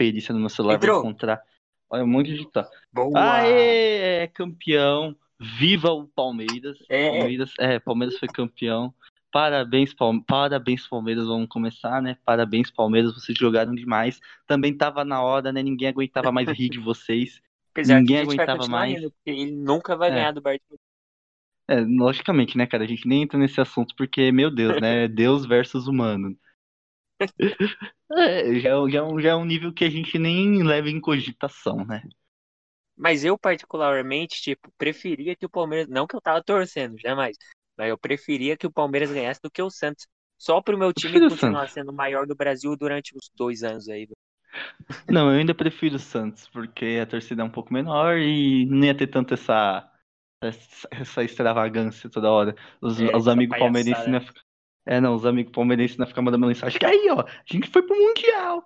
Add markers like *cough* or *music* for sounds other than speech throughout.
perícia no meu celular, Entrou. encontrar. Olha, um monte de tá. Boa! Aê, é campeão. Viva o Palmeiras. É. Palmeiras, é, Palmeiras foi campeão. Parabéns, Palme- Parabéns, Palmeiras. Vamos começar, né? Parabéns, Palmeiras. Vocês jogaram demais. Também tava na hora, né? Ninguém aguentava mais rir de *laughs* vocês. Apesar ninguém gente vai aguentava mais. rindo, ele nunca vai É. ganhar do Munique. É, logicamente, né, cara? A gente nem entra nesse assunto porque, meu Deus, né? *laughs* Deus versus humano. É, já, é- já, é um- já é um nível que a gente nem leva em cogitação, né? Mas eu, particularmente, tipo, preferia que o Palmeiras. Não que eu tava torcendo, jamais. Mas eu preferia que o Palmeiras ganhasse do que o Santos. Só pro meu time continuar Santos. sendo o maior do Brasil durante os dois anos aí. Não, eu ainda prefiro o Santos, porque a torcida é um pouco menor e não ia ter tanto essa, essa, extravagância toda hora. Os, É, os amigos palmeirenses iam ficar- É, não, os amigos palmeirenses não iam ficar mandando mensagem. Que aí, ó, a gente foi pro Mundial.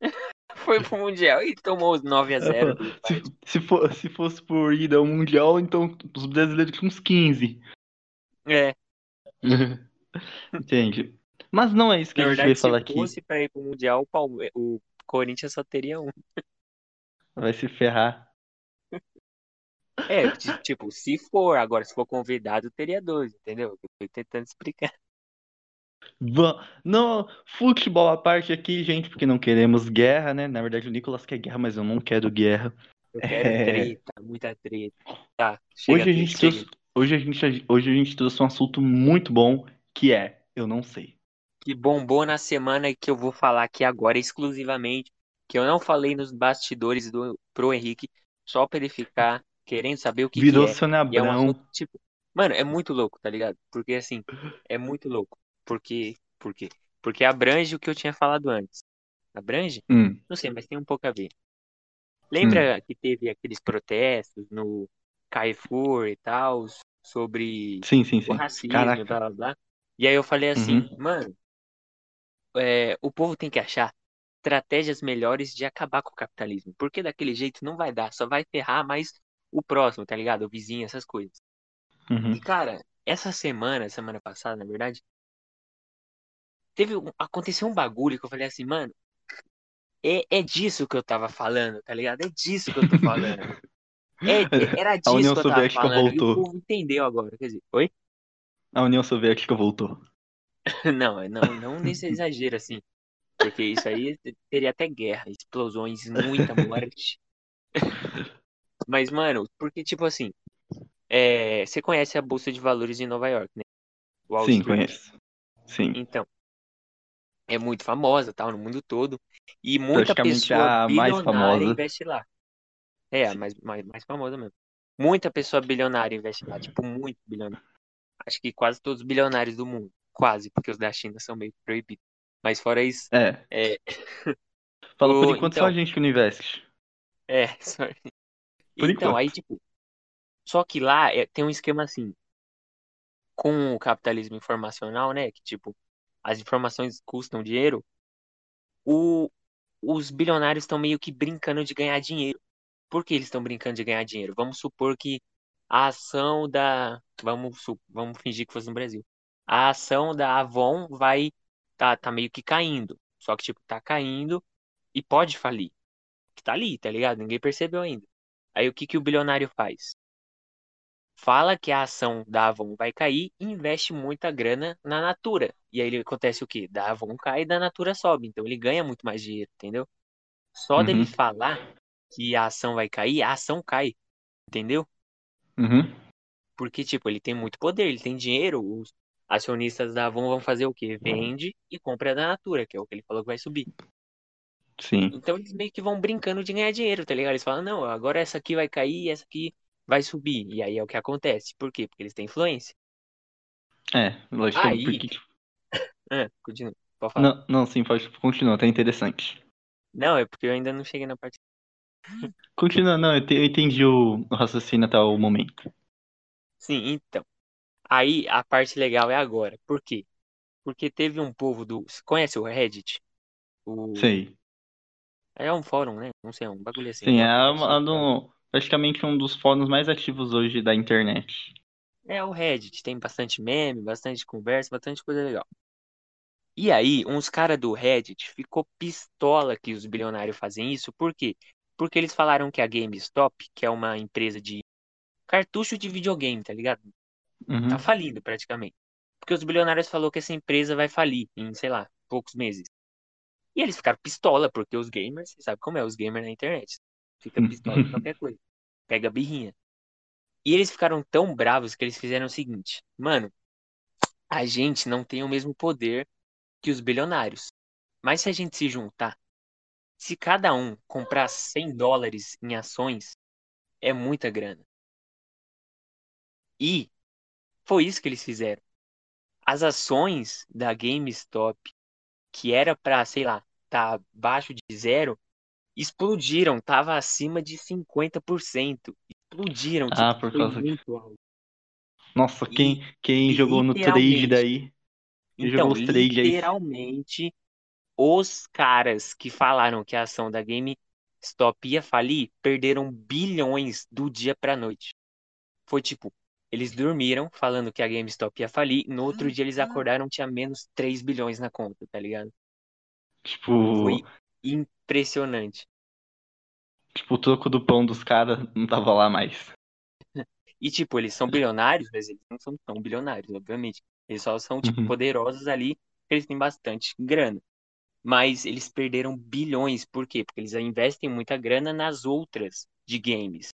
*laughs* Foi pro Mundial e tomou os 9 a 0 *laughs* do Se, se, for, se fosse por ida ao Mundial, então os brasileiros tinham uns 15. É, *laughs* Entende? Mas não é isso que na a gente verdade, veio se falar aqui. fosse pra ir pro Mundial, o, Palme... o Corinthians só teria um. Vai se ferrar. É, ti- tipo, se for, agora, se for convidado, teria dois, entendeu? Eu tô tentando explicar. Não, futebol à parte aqui, gente, porque não queremos guerra, né? Na verdade, o Nicolas quer guerra, mas eu não quero guerra. Eu quero É. *laughs* treta, muita treta. Tá, Hoje a treta, gente trouxe, hoje a gente, hoje a gente trouxe um assunto muito bom, que é, eu não sei. que bombou na semana que eu vou falar aqui agora exclusivamente, que eu não falei nos bastidores do pro Henrique, só pra ele ficar querendo saber o que, que Virou é. Sônia E é um assunto, tipo, mano, é muito louco, tá ligado? Porque assim, é muito louco. Porque, por quê? Porque abrange o que eu tinha falado antes. Abrange? Hum, Não sei, mas tem um pouco a ver. Lembra que teve aqueles protestos no Carrefour e tal, sobre sim, sim, o sim. racismo, Caraca. blá blá blá. E aí eu falei assim, Uhum. mano, é, o povo tem que achar estratégias melhores de acabar com o capitalismo. Porque daquele jeito não vai dar, só vai ferrar mais o próximo, tá ligado? O vizinho, essas coisas. Uhum. E cara, essa semana, semana passada, na verdade, teve um- aconteceu um bagulho que eu falei assim, mano, é, é disso que eu tava falando, tá ligado? É disso que eu tô *laughs* falando. É, é- era disso União que eu tava Soviética falando. E o voltou. povo entendeu agora. Quer dizer, oi? A União Soviética voltou. *laughs* Não, não, não nesse *laughs* exagero assim. Porque isso aí teria até guerra, explosões, muita morte. Mas, mano, porque, tipo assim, é, você conhece a Bolsa de Valores de Nova York, né? Wall Sim, Street. conheço. Sim. Então, é muito famosa, tal, no mundo todo. E muita pessoa a mais bilionária famosa. investe lá. É, a mais, mais, mais famosa mesmo. Muita pessoa bilionária investe lá, tipo, muito bilionária. Acho que quase todos os bilionários do mundo. Quase, porque os da China são meio proibidos. Mas fora isso, É. é, *laughs* Fala por enquanto então- só a gente que não investe. É, *laughs* só... Por Então, enquanto. aí, tipo, só que lá é- tem um esquema assim, com o capitalismo informacional, né, que, tipo, as informações custam dinheiro, o, os bilionários estão meio que brincando de ganhar dinheiro. Por que eles estão brincando de ganhar dinheiro? Vamos supor que a ação da, vamos, vamos fingir que fosse no Brasil, a ação da Avon vai, tá, tá meio que caindo, só que, tipo, tá caindo e pode falir que tá ali, tá ligado? Ninguém percebeu ainda. Aí o que que o bilionário faz? Fala que a ação da Avon vai cair e investe muita grana na Natura. E aí acontece o quê? Da Avon cai e da Natura sobe. Então ele ganha muito mais dinheiro, entendeu? Só dele Uhum. falar que a ação vai cair, a ação cai. Entendeu? Uhum. Porque, tipo, ele tem muito poder, ele tem dinheiro. Os acionistas da Avon vão fazer o quê? Vende e compra da Natura, que é o que ele falou que vai subir. Sim. Então eles meio que vão brincando de ganhar dinheiro, tá ligado? Eles falam, não, agora essa aqui vai cair, essa aqui vai subir. E aí é o que acontece. Por quê? Porque eles têm influência. É, lógico. Aí- Porque, tipo, Ah, *laughs* continua. Pode falar. não, não, sim, pode continuar, tá interessante. Não, é porque eu ainda não cheguei na parte. *laughs* Continua, não, eu, te- eu entendi o, o raciocínio até o momento. Sim, então. Aí a parte legal é agora. Por quê? Porque teve um povo do. Você conhece o Reddit? O... Sei. É um fórum, né? Não sei, é um bagulho assim. Sim, um é uma- e tal. Praticamente um dos fóruns mais ativos hoje da internet. É o Reddit, tem bastante meme, bastante conversa, bastante coisa legal. E aí, uns caras do Reddit ficou pistola que os bilionários fazem isso. Por quê? Porque eles falaram que a GameStop, que é uma empresa de cartucho de videogame, tá ligado? Uhum. Tá falindo praticamente. Porque os bilionários falou que essa empresa vai falir em, sei lá, poucos meses. E eles ficaram pistola, porque os gamers, você sabe como é, os gamers na internet. Fica pistola qualquer coisa. Pega birrinha. E eles ficaram tão bravos que eles fizeram o seguinte: mano, a gente não tem o mesmo poder que os bilionários. Mas se a gente se juntar, se cada um comprar 100 dólares em ações, é muita grana. E foi isso que eles fizeram. As ações da GameStop, que era para, sei lá, tá abaixo de zero, explodiram, tava acima de 50%. Explodiram, Ah, tipo, por causa que. muito alto. Nossa, E quem, quem jogou no trade daí? Quem jogou então, os trade aí? literalmente, os caras que falaram que a ação da GameStop ia falir perderam bilhões do dia pra noite. Foi tipo, eles dormiram falando que a GameStop ia falir, no outro dia eles acordaram, tinha menos 3 bilhões na conta, tá ligado? Tipo, Foi impressionante. tipo, o troco do pão dos caras não tava lá mais. *laughs* E, tipo, eles são bilionários, mas eles não são tão bilionários, obviamente. Eles só são, tipo, Uhum. poderosos ali, eles têm bastante grana. Mas eles perderam bilhões, por quê? Porque eles investem muita grana nas outras de games,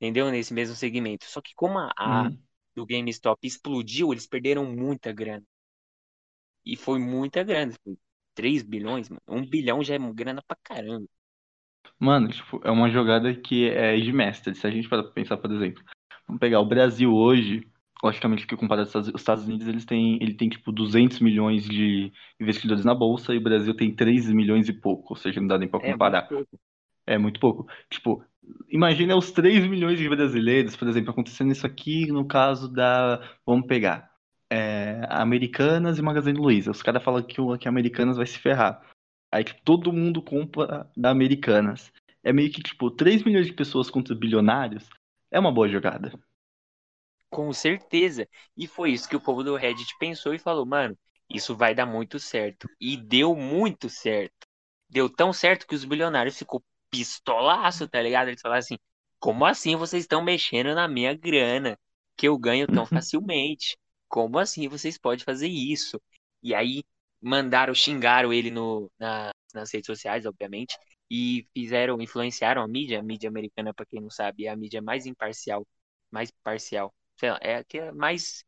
entendeu? Nesse mesmo segmento. Só que como a, a Uhum. do GameStop explodiu, eles perderam muita grana. E foi muita grana, foi 3 bilhões, mano. 1 bilhão já é grana pra caramba. Mano, tipo, é uma jogada que é de mestre. Se a gente para pensar, por exemplo, vamos pegar o Brasil hoje, logicamente que comparado aos Estados- os Estados Unidos, eles têm, ele tem tipo 200 milhões de investidores na bolsa e o Brasil tem 3 milhões e pouco, ou seja, não dá nem pra É muito comparar. pouco. É muito pouco. Tipo, imagina os 3 milhões de brasileiros, por exemplo, acontecendo isso aqui no caso da, vamos pegar, é, Americanas e Magazine Luiza. Os caras falam que, o- que Americanas vai se ferrar. Aí tipo, todo mundo compra da Americanas. É meio que tipo, 3 milhões de pessoas contra bilionários é uma boa jogada. Com certeza. E foi isso que o povo do Reddit pensou e falou, mano, isso vai dar muito certo. E deu muito certo. Deu tão certo que os bilionários ficou pistolaço, tá ligado? Eles falaram assim: como assim vocês estão mexendo na minha grana que eu ganho tão facilmente? Como assim vocês podem fazer isso? E aí mandaram, xingaram ele no, na- nas redes sociais, obviamente, e fizeram, influenciaram a mídia. A mídia americana, pra quem não sabe, é a mídia mais imparcial, mais parcial, sei lá, é a que é mais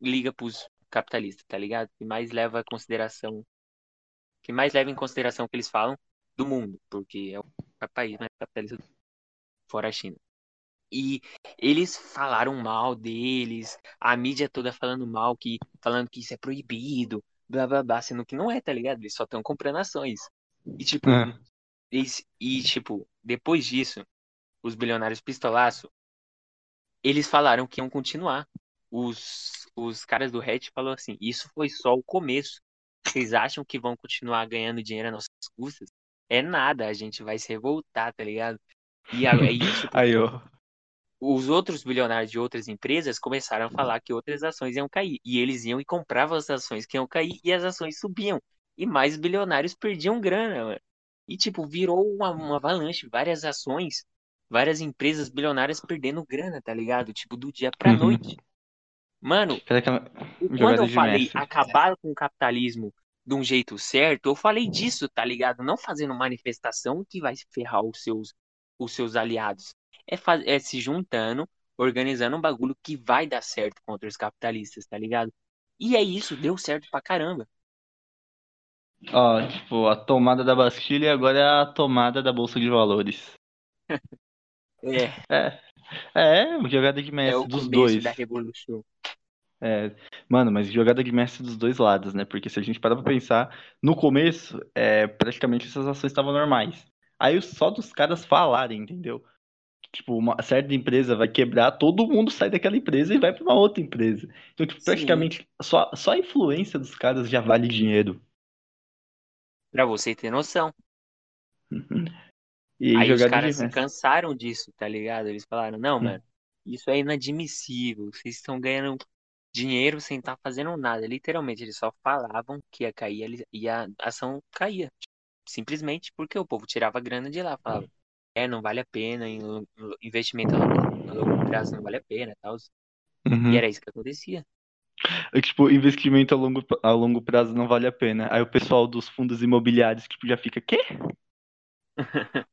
liga pros capitalistas, tá ligado? Que mais leva em consideração, que mais leva em consideração o que eles falam do mundo, porque é o país mais capitalista fora a China. E eles falaram mal deles, a mídia toda falando mal, que falando que isso é proibido, blá blá blá, sendo que não é, tá ligado? Eles só estão comprando ações. E tipo, É. eles, e tipo, depois disso, os bilionários pistolaço, eles falaram que iam continuar. Os, os caras do Reddit falaram assim, isso foi só o começo. Vocês acham que vão continuar ganhando dinheiro às nossas custas? É nada, a gente vai se revoltar, tá ligado? E aí, *laughs* tipo, Aí, ó. Os outros bilionários de outras empresas começaram a falar que outras ações iam cair. E eles iam e compravam as ações que iam cair e as ações subiam. E mais bilionários perdiam grana, mano. E, tipo, virou uma, uma avalanche, várias ações, várias empresas bilionárias perdendo grana, tá ligado? Tipo, do dia pra Uhum. noite. Mano, quando eu falei mestre? acabar com o capitalismo de um jeito certo, eu falei disso, tá ligado? Não fazendo manifestação que vai ferrar os seus, os seus aliados. É, faz, é se juntando, organizando um bagulho que vai dar certo contra os capitalistas, tá ligado? E é isso, deu certo pra caramba. Ó, tipo, a tomada da Bastilha agora é a tomada da Bolsa de Valores. *laughs* É, É, é, jogada de é mestre o dos dois. da revolução. É, mano, mas jogada de mestre dos dois lados, né? Porque se a gente parar pra pensar, no começo, é, praticamente essas ações estavam normais. Aí só dos caras falarem, entendeu? Tipo, uma certa empresa vai quebrar, todo mundo sai daquela empresa e vai pra uma outra empresa. Então, tipo, praticamente só, só a influência dos caras já vale dinheiro. pra você ter noção. E Aí os caras se cansaram disso, tá ligado? Eles falaram, não, Hum. mano, isso é inadmissível. Vocês estão ganhando dinheiro sem estar fazendo nada. Literalmente, eles só falavam que ia cair e a ação caía. Simplesmente porque o povo tirava a grana de lá, falava, é, não vale a pena, investimento a longo, a longo prazo não vale a pena, tal. Uhum. E era isso que acontecia. É, tipo, investimento a longo, a longo prazo não vale a pena. Aí o pessoal dos fundos imobiliários tipo, já fica, quê? *laughs*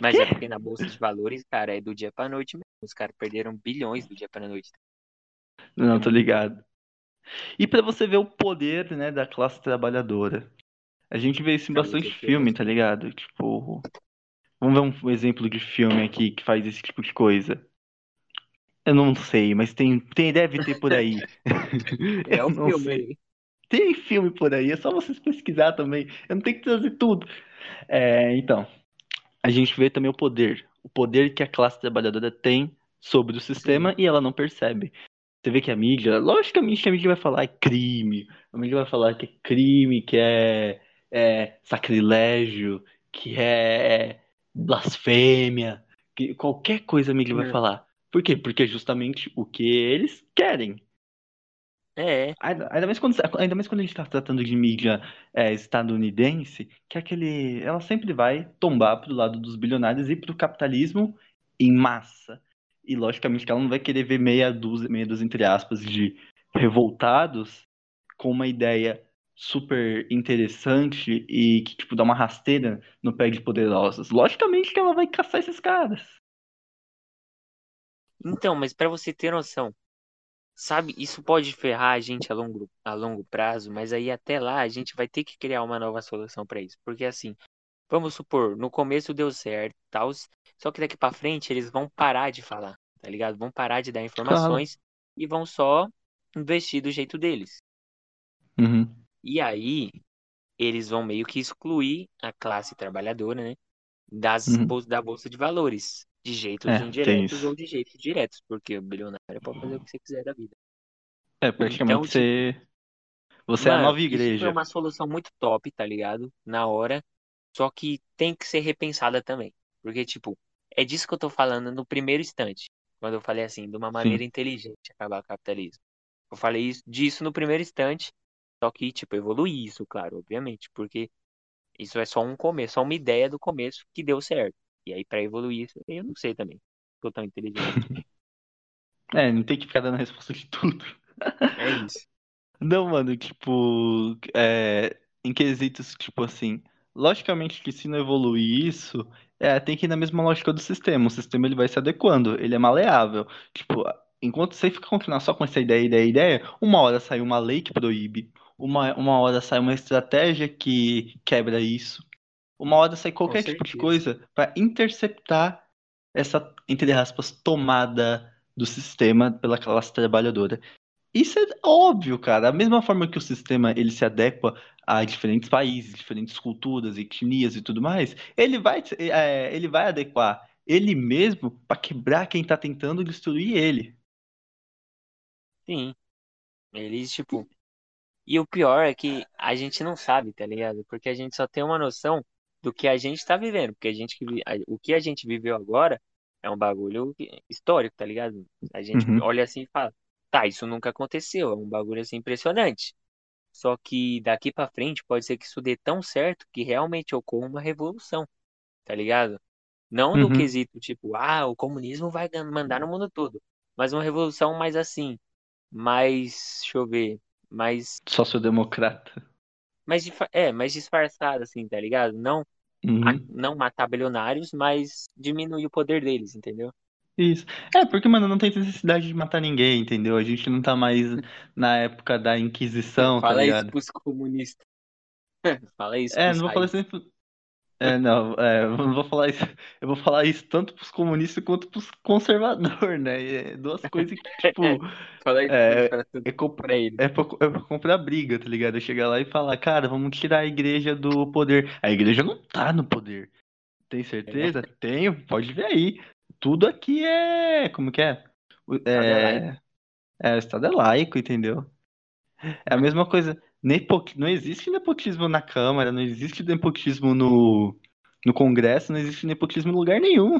Mas é porque na bolsa de valores, cara, é do dia pra noite mesmo. Os caras perderam bilhões do dia pra noite. Não, tô ligado. E pra você ver o poder, né, da classe trabalhadora. A gente vê isso em bastante filme, tá ligado? Tipo, vamos ver um exemplo de filme aqui que faz esse tipo de coisa. Eu não sei, mas tem, tem deve ter por aí. *laughs* É não filme sei. Tem filme por aí, é só vocês pesquisar também. Eu não tenho que trazer tudo. É, então, a gente vê também o poder. O poder que a classe trabalhadora tem sobre o sistema Sim. e ela não percebe. Você vê que a mídia, logicamente a mídia vai falar é crime, a mídia vai falar que é crime, que é, é sacrilégio, que é blasfêmia, que qualquer coisa a mídia vai É. falar. Por quê? Porque é justamente o que eles querem. É, Ainda ainda mais quando, ainda mais quando a gente está tratando de mídia é, estadunidense, que é aquele, ela sempre vai tombar pro lado dos bilionários e pro capitalismo em massa. E logicamente que ela não vai querer ver meia dúzia, meia dúzia entre aspas, de revoltados com uma ideia super interessante e que tipo dá uma rasteira no pé de poderosos. Logicamente que ela vai caçar esses caras. Então, mas pra você ter noção, sabe, isso pode ferrar a gente a longo, a longo prazo, mas aí até lá a gente vai ter que criar uma nova solução pra isso. Porque assim, vamos supor, no começo deu certo, tal, só que daqui pra frente eles vão parar de falar, tá ligado? Vão parar de dar Claro. informações e vão só investir do jeito deles. Uhum. E aí eles vão meio que excluir a classe trabalhadora, né, das Uhum. bol- da bolsa de valores, de jeitos É, indiretos ou de jeitos diretos, porque o bilionário pode fazer o que você quiser da vida. É, Então, praticamente tipo, você, você é a mano, nova isso foi igreja. uma solução muito top, tá ligado? Na hora, só que tem que ser repensada também, porque tipo, é disso que eu tô falando no primeiro instante, quando eu falei assim, de uma maneira Sim. inteligente acabar o capitalismo. Eu falei isso, disso no primeiro instante, só que tipo, evoluir isso, claro, obviamente, porque isso é só um começo, só uma ideia do começo que deu certo. E aí pra evoluir isso, eu não sei também. Tô tão inteligente. *laughs* É, não tem que ficar dando resposta de tudo. É isso. *laughs* Não, mano, tipo, é, em quesitos, tipo assim, logicamente que se não evoluir isso, é, tem que ir na mesma lógica do sistema. O sistema ele vai se adequando, ele é maleável. Tipo, enquanto você fica continuar só com essa ideia, ideia, ideia, uma hora sai uma lei que proíbe, uma, uma hora sai uma estratégia que quebra isso, uma hora sai Com qualquer tipo de coisa para interceptar essa, entre aspas, tomada do sistema pela classe trabalhadora. Isso é óbvio, cara. Da mesma forma que o sistema ele se adequa a diferentes países, diferentes culturas, etnias e tudo mais, ele vai, é, ele vai adequar ele mesmo para quebrar quem tá tentando destruir ele. Sim. Eles, tipo. E o pior é que a gente não sabe, tá ligado? Porque a gente só tem uma noção do que a gente tá vivendo. Porque a gente o que a gente viveu agora é um bagulho histórico, tá ligado? A gente Uhum. olha assim e fala, tá, isso nunca aconteceu. É um bagulho assim impressionante. Só que daqui pra frente pode ser que isso dê tão certo que realmente ocorra uma revolução, tá ligado? Não no Uhum. quesito tipo, ah, o comunismo vai mandar no mundo todo. Mas uma revolução mais assim, mais, deixa eu ver, mais, Sociodemocrata. mais disfa- é, mais disfarçada assim, tá ligado? Não, a- Uhum. não matar bilionários, mas diminuir o poder deles, entendeu? Isso. É, porque, mano, não tem necessidade de matar ninguém, entendeu? A gente não tá mais *laughs* na época da Inquisição, tá Fala isso ligado? pros comunistas. *laughs* Fala isso É, não vou falar isso É, não, é, eu não vou falar isso. Eu vou falar isso tanto pros comunistas quanto pros conservadores, né? É duas coisas que, tipo, *laughs* é, é, comp- pra eles. é, pra, é pra comprar briga, tá ligado? Eu chegar lá e falar, cara, vamos tirar a igreja do poder. A igreja não tá no poder. Tem certeza? Tenho, pode ver aí. Tudo aqui é. Como que é? É. É, é, o Estado é laico, entendeu? É a mesma coisa. Nepo- Não existe nepotismo na Câmara, não existe nepotismo no, no Congresso, não existe nepotismo em lugar nenhum,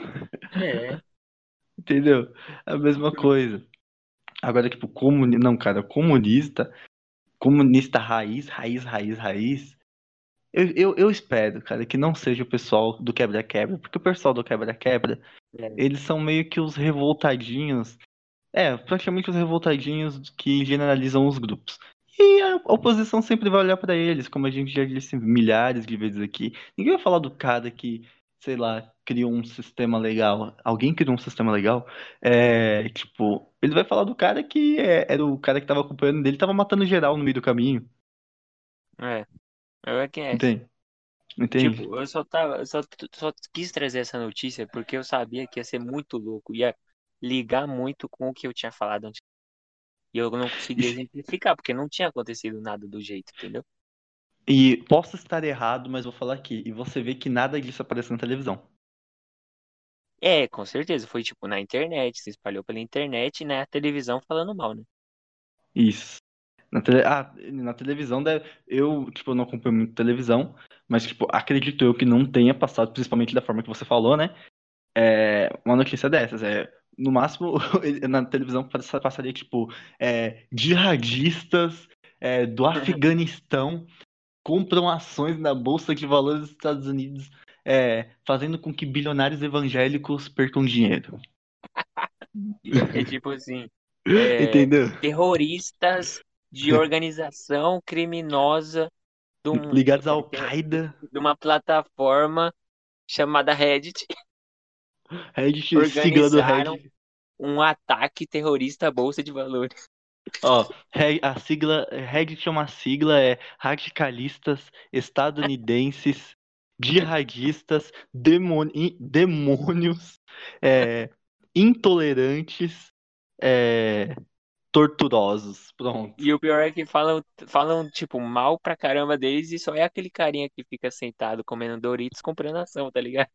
É, *laughs* entendeu? É a mesma coisa. Agora, tipo, comuni... não, cara, comunista, comunista raiz, raiz, raiz, raiz. Eu, eu, eu espero, cara, que não seja o pessoal do quebra-quebra, porque o pessoal do quebra-quebra, É. eles são meio que os revoltadinhos. É, praticamente os revoltadinhos que generalizam os grupos. E a oposição sempre vai olhar pra eles, como a gente já disse milhares de vezes aqui. Ninguém vai falar do cara que, sei lá, criou um sistema legal. Alguém criou um sistema legal. É, tipo, ele vai falar do cara que é- era o cara que tava acompanhando dele, tava matando geral no meio do caminho. É. É que é. Entende? Entende? Tipo, eu só tava, eu só, só quis trazer essa notícia porque eu sabia que ia ser muito louco, ia ligar muito com o que eu tinha falado antes. E eu não conseguia Isso- exemplificar, porque não tinha acontecido nada do jeito, entendeu? E posso estar errado, mas vou falar aqui. E você vê que nada disso aparece na televisão. É, com certeza. Foi tipo na internet, se espalhou pela internet e na televisão falando mal, né? Isso. Na, tele... ah, na televisão, deve... eu, tipo, não acompanho muito televisão, mas, tipo, acredito eu que não tenha passado, principalmente da forma que você falou, né? É, uma notícia dessas. É, no máximo, *laughs* na televisão passa- passaria, tipo, é, jihadistas é, do Afeganistão compram ações na Bolsa de Valores dos Estados Unidos, é, fazendo com que bilionários evangélicos percam dinheiro. É tipo assim, *laughs* é, Entendeu? terroristas de organização criminosa de, um- Ligados à de Al-Qaeda, uma plataforma chamada Reddit, Reddit, sigla do. Reddit. um ataque terrorista à Bolsa de Valores. Ó, a sigla, Reddit é uma sigla, é radicalistas estadunidenses, jihadistas, demoni- demônios, é, intolerantes, é, torturosos. Pronto. E o pior é que falam, falam, tipo, mal pra caramba deles e só é aquele carinha que fica sentado comendo Doritos comprando ação, tá ligado?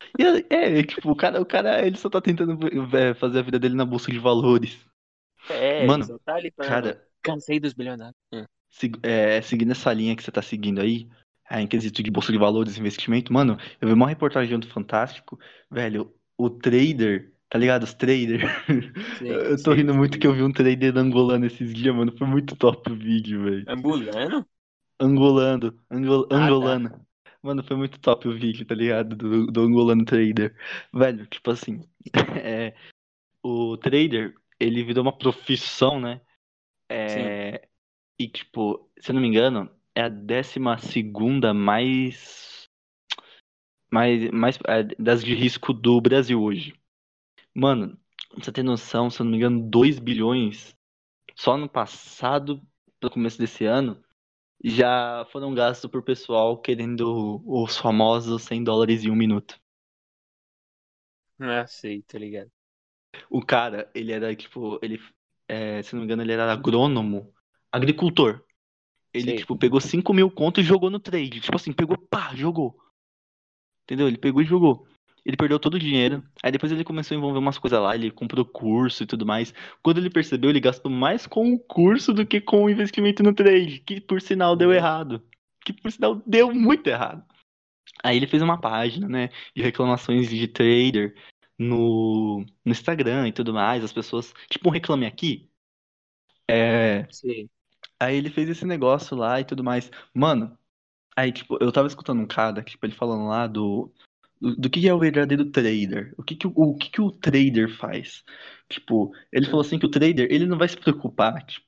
É, é, tipo, o cara, o cara, ele só tá tentando é, fazer a vida dele na bolsa de valores. É, Mano, só tá ali falando, Cara, cansei dos bilionários. Hum. é, seguindo essa linha que você tá seguindo aí, é, em quesito de bolsa de valores investimento, mano, eu vi uma reportagem do Fantástico, velho, o trader, tá ligado? Os traders. *laughs* Sei, Eu tô sei, rindo muito sei. que eu vi um trader angolano esses dias, mano. Foi muito top o vídeo, velho. Ambulando? Angolano, angol, Ah, tá. angolano. Mano, foi muito top o vídeo, tá ligado? Do, do angolano trader. Velho, tipo assim, *laughs* é, o trader, ele virou uma profissão, né? É, e, tipo, se eu não me engano, é a décima segunda mais, mais, mais é, das de risco do Brasil hoje. Mano, pra você ter noção, se eu não me engano, 2 bilhões só no passado, pro começo desse ano, já foram gastos por pessoal querendo os famosos 100 dólares em um minuto. Não sei, tá ligado? O cara, ele era tipo, ele, é, se não me engano, ele era agrônomo, agricultor. Ele, Sei. tipo, pegou 5 mil conto e jogou no trade. Tipo assim, pegou, pá, jogou. Entendeu? Ele pegou e jogou. Ele perdeu todo o dinheiro. Aí depois ele começou a envolver umas coisas lá, ele comprou curso e tudo mais. Quando ele percebeu, ele gastou mais com o curso do que com o investimento no trade. Que por sinal deu Uhum. errado. Que por sinal deu muito errado. Aí ele fez uma página, né, de reclamações de trader no, no Instagram e tudo mais. As pessoas, tipo, um reclame aqui. É, Sei. Aí ele fez esse negócio lá e tudo mais. Mano, aí, tipo, eu tava escutando um cara, tipo, ele falando lá do. Do, do que é o verdadeiro trader. O que que o, o que que o trader faz? Tipo, ele falou assim que o trader, ele não vai se preocupar, tipo,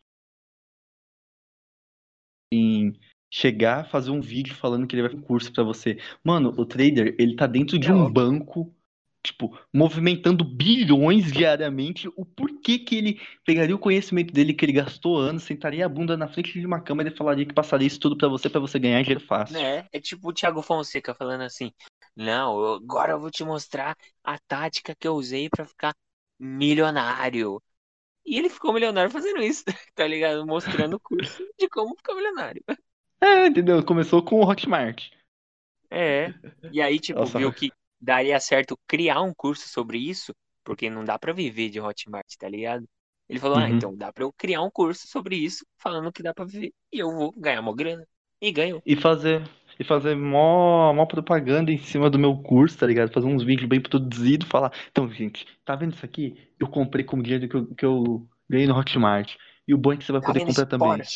em chegar, fazer um vídeo falando que ele vai fazer um curso pra você. Mano, o trader, ele tá dentro de É um banco, tipo, movimentando bilhões diariamente. O porquê que ele pegaria o conhecimento dele que ele gastou anos, sentaria a bunda na frente de uma câmera e falaria que passaria isso tudo pra você, pra você ganhar dinheiro fácil. Né? É tipo o Thiago Fonseca falando assim: Não, agora eu vou te mostrar a tática que eu usei pra ficar milionário. E ele ficou milionário fazendo isso, *laughs* tá ligado? Mostrando o *laughs* curso de como ficar milionário. É, entendeu? Começou com o Hotmart. É. E aí, tipo, Nossa. viu que daria certo criar um curso sobre isso, porque não dá pra viver de Hotmart, tá ligado? Ele falou: Ah, Uhum. então dá pra eu criar um curso sobre isso, falando que dá pra viver. E eu vou ganhar uma grana. E ganhou. E fazer, e fazer mó, mó propaganda em cima do meu curso, tá ligado? Fazer uns vídeos bem produzidos, falar. Então, gente, tá vendo isso aqui? Eu comprei com o dinheiro que eu, que eu ganhei no Hotmart. E o bom é que você vai Tá poder comprar também.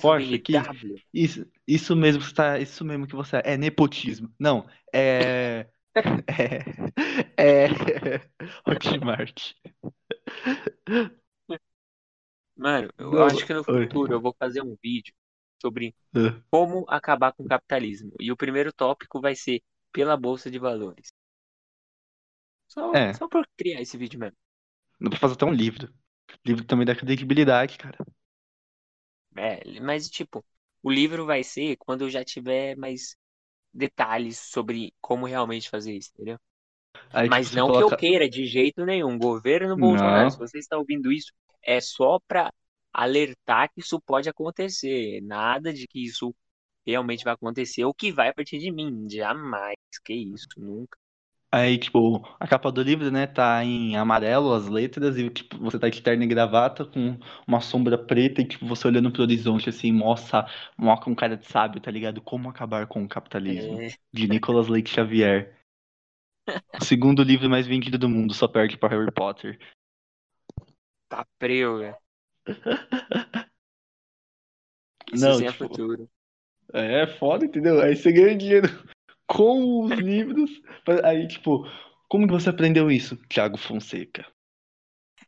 Porsche aqui, isso, isso mesmo que tá, isso mesmo que você é, é nepotismo. Não, é *laughs* é, é *laughs* Hotmart. Mano, eu Não, acho que no oi. futuro eu vou fazer um vídeo sobre como acabar com o capitalismo. E o primeiro tópico vai ser pela Bolsa de Valores. Só, É, só por criar esse vídeo mesmo. dá pra fazer até um livro. Livro também dá credibilidade, cara. É, mas tipo, o livro vai ser quando eu já tiver mais detalhes sobre como realmente fazer isso, entendeu? Aí, tipo, Mas não que eu coloca. queira de jeito nenhum. Governo Bolsonaro, se Não. você está ouvindo isso, é só para alertar que isso pode acontecer. Nada de que isso realmente vai acontecer ou que vai a partir de mim. Jamais. Que isso, nunca. Aí, tipo, a capa do livro, né, tá em amarelo as letras e, tipo, você tá de terno e gravata com uma sombra preta e, tipo, você olhando pro horizonte, assim, mostra, mostra um cara de sábio, tá ligado? Como acabar com o capitalismo, É, de Nicolas Leite Xavier. O segundo livro mais vendido do mundo, só perde pra Harry Potter. tá preu, Isso Não, é tipo, futuro. é foda, entendeu? Aí você ganha dinheiro com os livros. Aí, tipo, como que você aprendeu isso? Thiago Fonseca.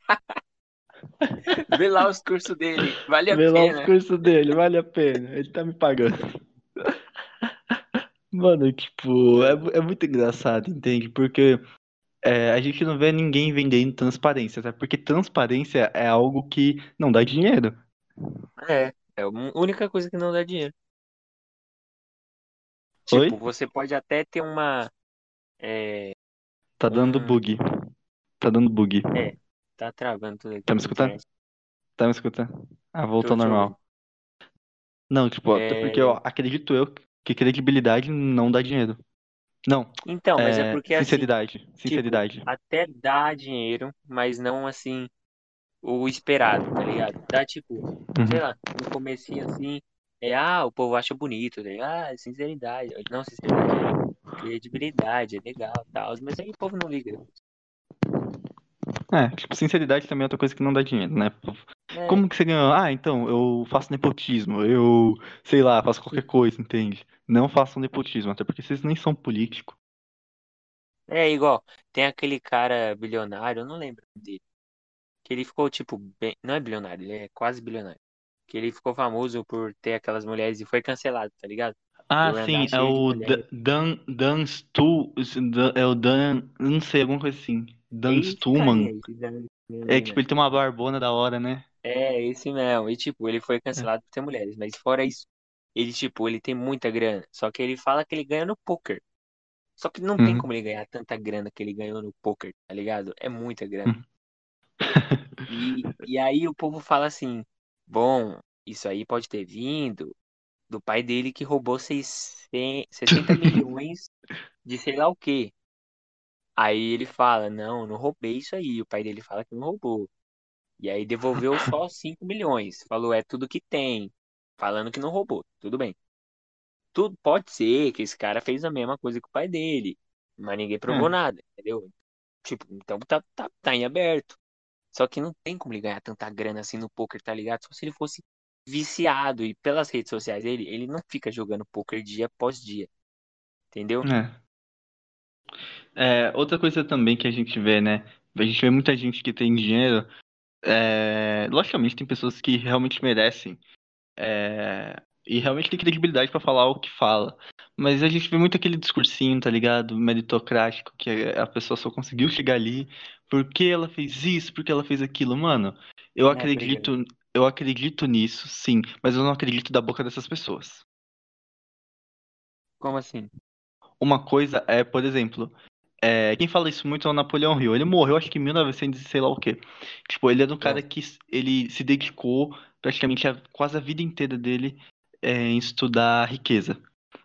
*laughs* Vê lá os cursos dele. Vale a Vê lá os pena. cursos dele, vale a pena. Ele tá me pagando. *laughs* Mano, tipo, é, é muito engraçado, entende? Porque é, a gente não vê ninguém vendendo transparência, tá? Porque transparência é algo que não dá dinheiro. É, é a única coisa que não dá dinheiro. Oi? Tipo, você pode até ter uma. É, Tá dando um. bug. Tá dando bug. É, tá travando tudo aqui Tá me escutando? Tá me escutando? Ah, voltou Tô normal. Não, tipo, até porque eu É, acredito eu que credibilidade não dá dinheiro. Não, então, mas é é porque assim, sinceridade. tipo, Sinceridade. até dá dinheiro, mas não assim o esperado, tá ligado? Dá tipo, sei Uhum. lá, no comecinho assim, é, ah, o povo acha bonito, ligado? Ah, sinceridade. Não, sinceridade é credibilidade, é legal, tal, mas aí o povo não liga. É, tipo, sinceridade também é outra coisa que não dá dinheiro, né? É, Como que você ganhou? Ah, então, eu faço nepotismo, eu, sei lá, faço qualquer coisa, entende? Não façam nepotismo, até porque vocês nem são políticos. é igual, tem aquele cara bilionário, eu não lembro dele, que ele ficou tipo, bem, não é bilionário, ele é quase bilionário. Que ele ficou famoso por ter aquelas mulheres e foi cancelado, tá ligado? Ah, Por sim, é o Dan, Dan Stu, é o Dan, não sei, alguma coisa assim. Dan Esse carinha Stuman. Dan- É tipo, ele tem uma barbona da hora, né? É, esse mesmo. E tipo, ele foi É. cancelado por ter mulheres. Mas fora isso, ele, tipo, ele tem muita grana. Só que ele fala que ele ganha no poker. Só que não tem Uhum. como ele ganhar tanta grana que ele ganhou no poker, tá ligado? É muita grana. Uhum. *laughs* E, e aí o povo fala assim: bom, isso aí pode ter vindo do pai dele que roubou 600, 60 milhões de sei lá o quê. Aí ele fala: não, não roubei isso aí. O pai dele fala que não roubou. E aí devolveu só *laughs* 5 milhões. Falou, é tudo que tem. Falando que não roubou. Tudo bem. Tudo pode ser que esse cara fez a mesma coisa que o pai dele. Mas ninguém provou É. nada, entendeu? Tipo, então tá, tá, tá em aberto. Só que não tem como ele ganhar tanta grana assim no poker, tá ligado? Só se ele fosse viciado. E pelas redes sociais dele, ele não fica jogando poker dia após dia. Entendeu? É. É, outra coisa também que a gente vê, né? A gente vê muita gente que tem dinheiro. É, logicamente, tem pessoas que realmente merecem. é, e realmente tem credibilidade pra falar o que fala. Mas a gente vê muito aquele discursinho, tá ligado? Meritocrático, que a pessoa só conseguiu chegar ali porque ela fez isso, porque ela fez aquilo. Mano, eu É, tô ligado. acredito, eu acredito nisso, sim, mas eu não acredito da boca dessas pessoas. Como assim? Uma coisa é, por exemplo, é, quem fala isso muito é o Napoleão Hill. Ele morreu, acho que em 1900 e sei lá o quê. Tipo, ele era um cara É. que ele se dedicou praticamente a, quase a vida inteira dele é, em estudar riqueza.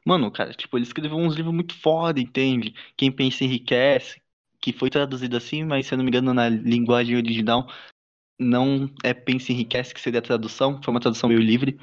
Mano, cara, tipo, ele escreveu uns livros muito foda, entende? Quem pensa enriquece, que foi traduzido assim, mas se eu não me engano na linguagem original não é Pensa Enriquece, que seria a tradução, foi uma tradução meio livre.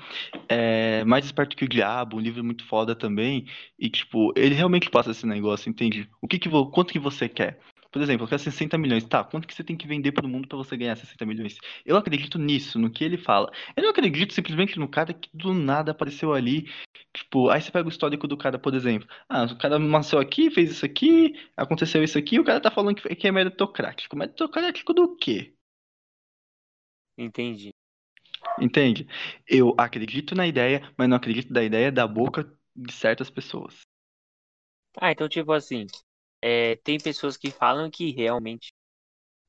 É, Mais Esperto que o Diabo, um livro muito foda também. E, tipo, ele realmente passa esse negócio, entende? O que que. Quanto que você quer? Por exemplo, eu quero 60 milhões. Tá, quanto que você tem que vender pro mundo pra você ganhar 60 milhões? Eu acredito nisso, no que ele fala. Eu não acredito simplesmente no cara que do nada apareceu ali. Tipo, aí você pega o histórico do cara, por exemplo. Ah, o cara nasceu aqui, fez isso aqui, aconteceu isso aqui, o cara tá falando que, que é meritocrático. Meritocrático do quê? Entendi. Entende? Eu acredito na ideia, mas não acredito da ideia da boca de certas pessoas. Ah, então, tipo assim, é, tem pessoas que falam que realmente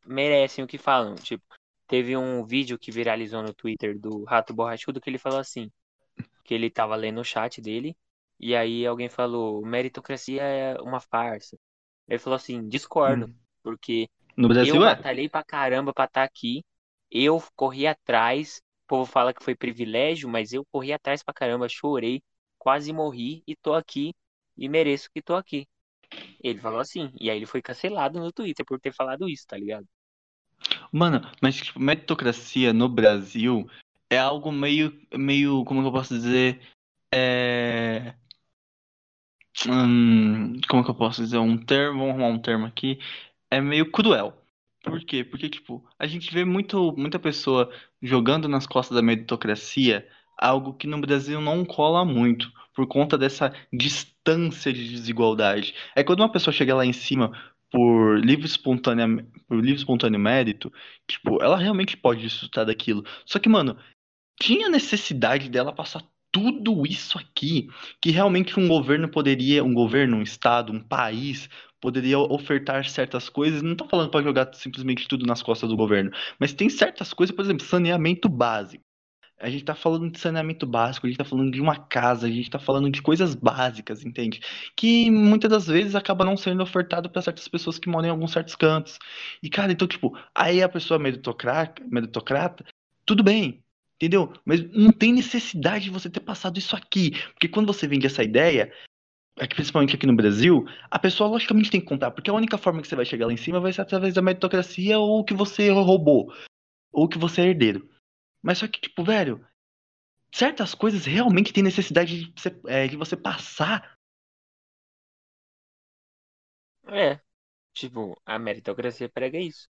merecem o que falam. Tipo, teve um vídeo que viralizou no Twitter do Rato Borrachudo que ele falou assim, que ele tava lendo o chat dele, e aí alguém falou, meritocracia é uma farsa. Ele falou assim, discordo, Hum. porque No Brasil eu é. batalhei pra caramba pra estar aqui, eu corri atrás, o povo fala que foi privilégio, mas eu corri atrás pra caramba, chorei, quase morri e tô aqui e mereço que tô aqui. Ele falou assim, e aí ele foi cancelado no Twitter por ter falado isso, tá ligado? Mano, mas tipo, meritocracia no Brasil é algo meio, meio, como que eu posso dizer? É. hum, como que eu posso dizer? Um termo, vamos arrumar um termo aqui. É meio cruel. Por quê? Porque, tipo, a gente vê muito, muita pessoa jogando nas costas da meritocracia algo que no Brasil não cola muito, por conta dessa distância de desigualdade. É quando uma pessoa chega lá em cima por livre espontânea, por livre espontâneo mérito, tipo, ela realmente pode desfrutar daquilo. Só que, mano, tinha necessidade dela passar tudo isso aqui, que realmente um governo poderia, um governo, um estado, um país poderia ofertar certas coisas. Não tô falando para jogar simplesmente tudo nas costas do governo, mas tem certas coisas, por exemplo, saneamento básico. A gente tá falando de saneamento básico, a gente tá falando de uma casa, a gente tá falando de coisas básicas, entende? Que muitas das vezes acaba não sendo ofertado para certas pessoas que moram em alguns certos cantos. E, cara, então, tipo, aí a pessoa meritocrata, meritocrata, tudo bem, entendeu? Mas não tem necessidade de você ter passado isso aqui. Porque quando você vende essa ideia, principalmente aqui no Brasil, a pessoa logicamente tem que comprar, porque a única forma que você vai chegar lá em cima vai ser através da meritocracia ou que você roubou, ou que você é herdeiro. Mas só que, tipo, velho, certas coisas realmente tem necessidade de você, é, de você passar. É, tipo, a meritocracia prega isso.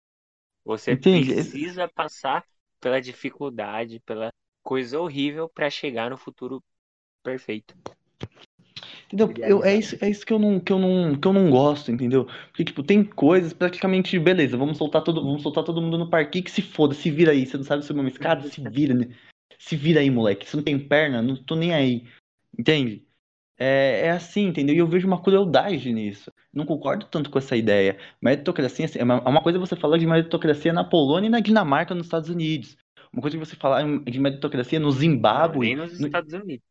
Você Entende? precisa passar pela dificuldade, pela coisa horrível pra chegar no futuro perfeito. Entendeu? Eu, é, isso, é isso que eu não, que eu não, que eu não gosto, entendeu? Porque, tipo, tem coisas praticamente, beleza, vamos soltar todo, vamos soltar todo mundo no parquinho que se foda, se vira aí. Você não sabe subir uma escada? Se vira, né? Se vira aí, moleque. Se não tem perna, não tô nem aí. Entende? É, é assim, entendeu? E eu vejo uma crueldade nisso. Não concordo tanto com essa ideia. Meritocracia assim, é uma, é uma coisa você falar de meritocracia na Polônia e na Dinamarca, nos Estados Unidos. Uma coisa que você falar de meritocracia no Zimbábue. nem nos no- Estados Unidos.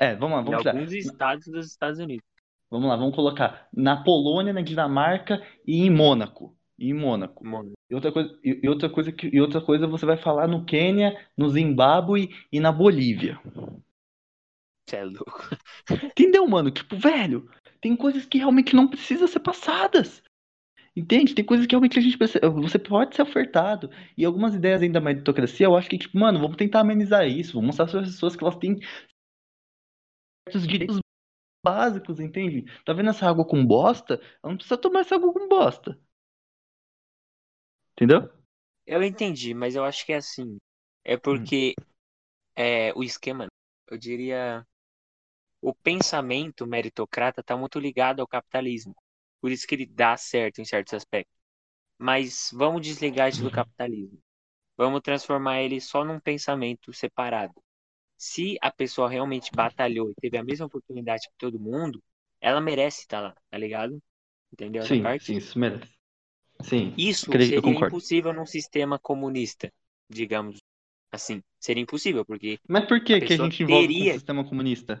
É, vamos lá, Em vamos tirar. alguns estados dos Estados Unidos. Vamos lá, vamos colocar na Polônia, na Dinamarca e em Mônaco. E em Mônaco. Mano, E outra coisa, e e outra coisa que, e outra coisa você vai falar no Quênia, no Zimbábue e na Bolívia. você é louco. *laughs* Entendeu, mano? Tipo, velho, tem coisas que realmente não precisam ser passadas. Entende? Tem coisas que realmente a gente precisa, você pode ser ofertado. E algumas ideias ainda da meritocracia, eu acho que, tipo, mano, vamos tentar amenizar isso. Vamos mostrar para as pessoas que elas têm certos direitos básicos, entende? Tá vendo essa água com bosta? Ela não precisa tomar essa água com bosta. Entendeu? Eu entendi, mas eu acho que é assim. É porque é, o esquema, eu diria, o pensamento meritocrata está muito ligado ao capitalismo. Por isso que ele dá certo em certos aspectos. Mas vamos desligar isso do capitalismo. Vamos transformar ele só num pensamento separado. Se a pessoa realmente batalhou e teve a mesma oportunidade que todo mundo, ela merece estar lá, tá ligado? Entendeu Sim, sim, isso merece. Sim, Isso seria impossível num sistema comunista, digamos assim. Seria impossível, porque Mas por que A que a gente envolve teria- sistema comunista?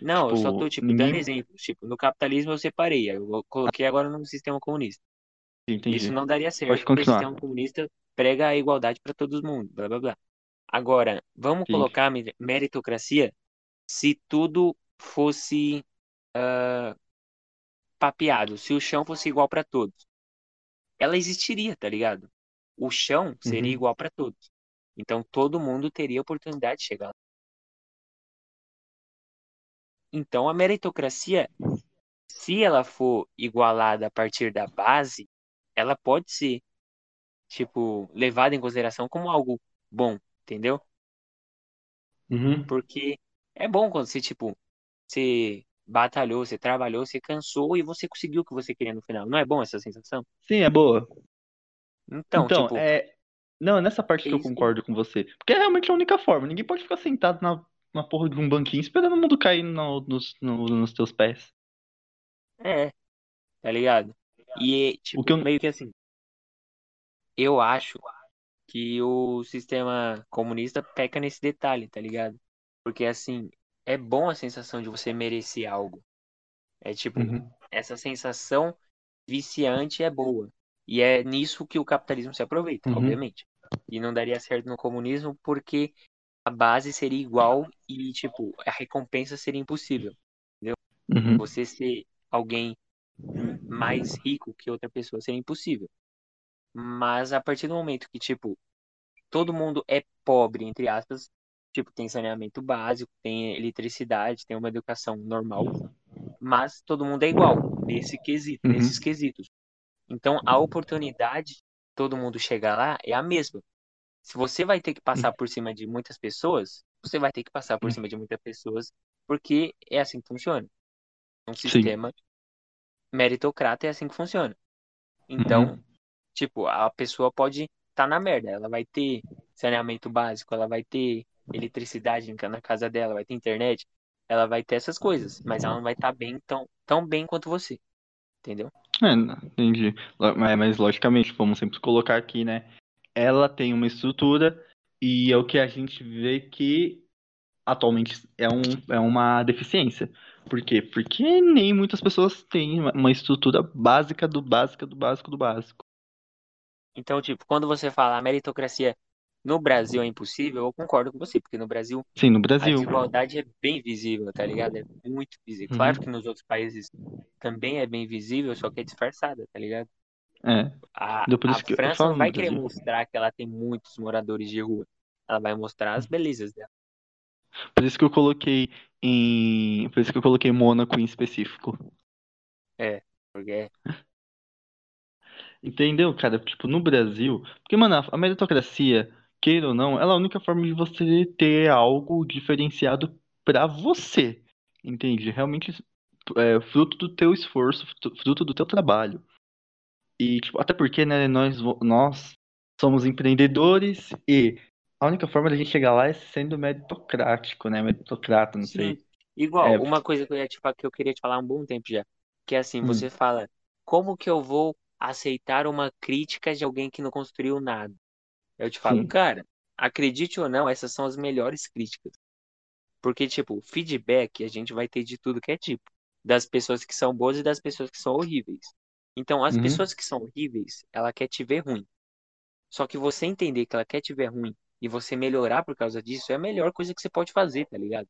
Não, eu só Tipo, tô, tipo, dando exemplos. Tipo, no capitalismo eu separei, eu coloquei agora no sistema comunista. Entendi. Isso não daria certo, Pode porque o continuar. sistema comunista prega a igualdade para todo mundo, blá blá blá. Agora, vamos Sim. colocar meritocracia se tudo fosse ah, papeado, se o chão fosse igual para todos. Ela existiria, tá ligado? O chão seria Uhum. igual para todos. Então todo mundo teria oportunidade de chegar lá. Então a meritocracia, se ela for igualada a partir da base, ela pode ser, tipo, levada em consideração como algo bom, entendeu? Uhum. Porque é bom quando você, tipo, você batalhou, você trabalhou, você cansou e você conseguiu o que você queria no final. Não é bom essa sensação? Sim, é boa. Então, Então, tipo, é. Não, é nessa parte é que eu isso que. concordo com você. Porque é realmente a única forma. Ninguém pode ficar sentado na, na porra de um banquinho esperando o mundo cair no- nos, no- nos teus pés. É, tá ligado? E, O que tipo, eu. meio que assim, eu acho que o sistema comunista peca nesse detalhe, tá ligado? Porque, assim, é bom a sensação de você merecer algo. É tipo, Uhum, essa sensação viciante é boa. E é nisso que o capitalismo se aproveita, uhum, obviamente. E não daria certo no comunismo porque a base seria igual e, tipo, a recompensa seria impossível. Entendeu? uhum, Você ser alguém mais rico que outra pessoa seria impossível. Mas a partir do momento que, tipo, todo mundo é pobre, entre aspas, tipo, tem saneamento básico, tem eletricidade, tem uma educação normal, mas todo mundo é igual nesse quesito, nesses uhum, quesitos. Então, a oportunidade de todo mundo chegar lá é a mesma. Se você vai ter que passar por cima de muitas pessoas, você vai ter que passar por uhum. cima de muitas pessoas, porque é assim que funciona. Um Sim. sistema meritocrata é assim que funciona. Então, Uhum, tipo, a pessoa pode estar na merda, ela vai ter saneamento básico, ela vai ter eletricidade na casa dela, vai ter internet, ela vai ter essas coisas, mas ela não vai estar bem tão, tão bem quanto você, entendeu? É, entendi. Mas, mas, logicamente, vamos sempre colocar aqui, né? Ela tem uma estrutura e é o que a gente vê que atualmente é, um, é uma deficiência. Por quê? Porque nem muitas pessoas têm uma estrutura básica do básico do básico do básico. Então, tipo, quando você fala a meritocracia no Brasil é impossível, eu concordo com você, porque no Brasil Sim, no a Brasil. desigualdade é bem visível, tá ligado? É muito visível. Claro que Uhum, nos outros países também é bem visível, só que é disfarçada, tá ligado? é. A, a França não vai querer mostrar que ela tem muitos moradores de rua. Ela vai mostrar as belezas dela. Por isso que eu coloquei em. Por isso que eu coloquei Mônaco em específico. É, porque Entendeu, cara? Tipo, no Brasil. Porque, mano, a a meritocracia, queira ou não, ela é a única forma de você ter algo diferenciado pra você. Entende? Realmente é fruto do teu esforço, fruto fruto do teu trabalho. E, tipo, até porque, né, nós, vo- nós somos empreendedores e a única forma da gente chegar lá é sendo meritocrático, né? Meritocrata, não sim. sei. É. Igual, uma coisa que eu ia te falar, que eu queria te falar há um bom tempo já, que é assim, você hum, fala, como que eu vou aceitar uma crítica de alguém que não construiu nada? Eu te falo, sim. cara, acredite ou não, essas são as melhores críticas. Porque, tipo, feedback a gente vai ter de tudo que é tipo. Das pessoas que são boas e das pessoas que são horríveis. Então, as Uhum. pessoas que são horríveis, ela quer te ver ruim. Só que você entender que ela quer te ver ruim e você melhorar por causa disso é a melhor coisa que você pode fazer, tá ligado?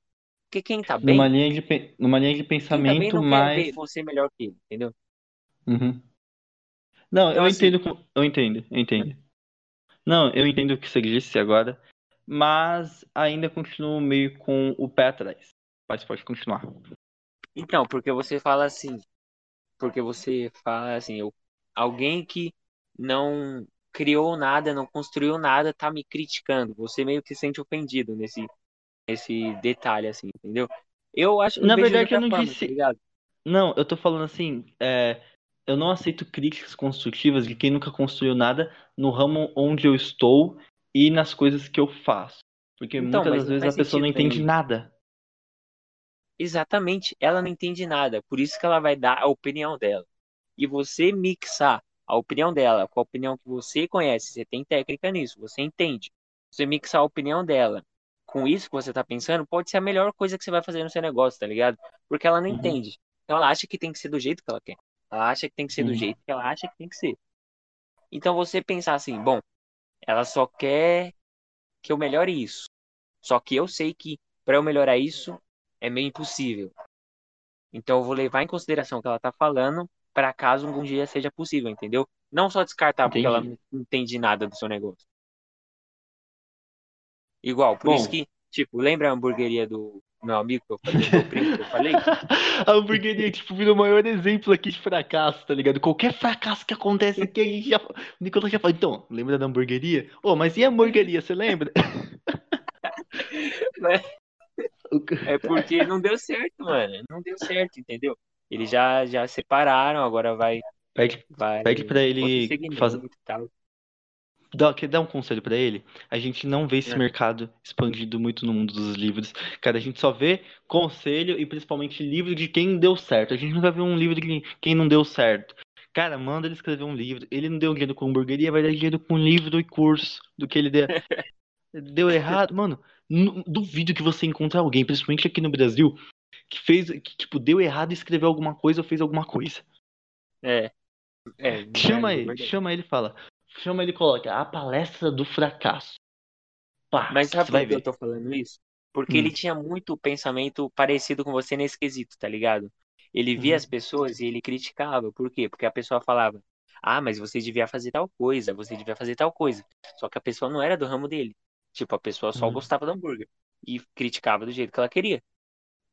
Porque quem tá Numa bem, linha de, numa linha de quem tá bem pensamento não quer mais. ver você melhor que ele, entendeu? Uhum. Não, Então, eu assim, entendo, eu entendo, eu entendo. Não, eu entendo o que você disse agora, mas ainda continuo meio com o pé atrás. Mas pode continuar. então, porque você fala assim, porque você fala assim, eu, alguém que não criou nada, não construiu nada, tá me criticando. Você meio que se sente ofendido nesse, nesse detalhe, assim, entendeu? Eu acho, Na verdade, eu não forma, tá disse. ligado? Não, eu tô falando assim, é, eu não aceito críticas construtivas de quem nunca construiu nada no ramo onde eu estou e nas coisas que eu faço. Porque Então, muitas das vezes a pessoa não entende nenhum. nada. Exatamente, ela não entende nada, por isso que ela vai dar a opinião dela. E você mixar a opinião dela com a opinião que você conhece, você tem técnica nisso, você entende. Você mixar a opinião dela com isso que você tá pensando, pode ser a melhor coisa que você vai fazer no seu negócio, tá ligado? Porque ela não Uhum, entende. Então ela acha que tem que ser do jeito que ela quer. Ela acha que tem que ser do uhum, jeito que ela acha que tem que ser. Então você pensar assim, bom, ela só quer que eu melhore isso. Só que eu sei que para eu melhorar isso é meio impossível. Então eu vou levar em consideração o que ela tá falando para caso algum dia seja possível, entendeu? Não só descartar porque ela entendi. não entende nada do seu negócio. Igual, por isso Bom, que, tipo, lembra a hamburgueria do, meu amigo que eu falei, meu primo que eu falei. *laughs* A hamburgueria, tipo, vira o maior exemplo aqui de fracasso, tá ligado? Qualquer fracasso que acontece aqui, a gente já. O Nicolas já fala, então, lembra da hamburgueria? Ô, mas e a hamburgueria, você lembra? *laughs* É porque não deu certo, mano. Não deu certo, entendeu? Eles já, já separaram, agora vai. Pede, vai pede pra ele fazer. Dá, quer dar um conselho pra ele? A gente não vê esse É. mercado expandido muito no mundo dos livros. Cara, a gente só vê conselho e principalmente livro de quem deu certo. A gente nunca vê um livro de quem não deu certo. Cara, manda ele escrever um livro. Ele não deu dinheiro com hamburgueria, vai dar dinheiro com livro e curso do que ele deu. *laughs* Deu errado, mano. Duvido que você encontre alguém, principalmente aqui no Brasil, que fez, que tipo, deu errado e escreveu alguma coisa ou fez alguma coisa. É. É, Chama verdade, ele, verdade. chama ele e fala. Chama ele e coloca a palestra do fracasso. Pá, Mas sabe por que eu tô falando isso? Porque Hum. ele tinha muito pensamento parecido com você nesse quesito, tá ligado? Ele via Uhum. as pessoas e ele criticava. Por quê? Porque a pessoa falava: Ah, mas você devia fazer tal coisa, você devia fazer tal coisa. Só que a pessoa não era do ramo dele. Tipo, a pessoa só Uhum. gostava do hambúrguer e criticava do jeito que ela queria.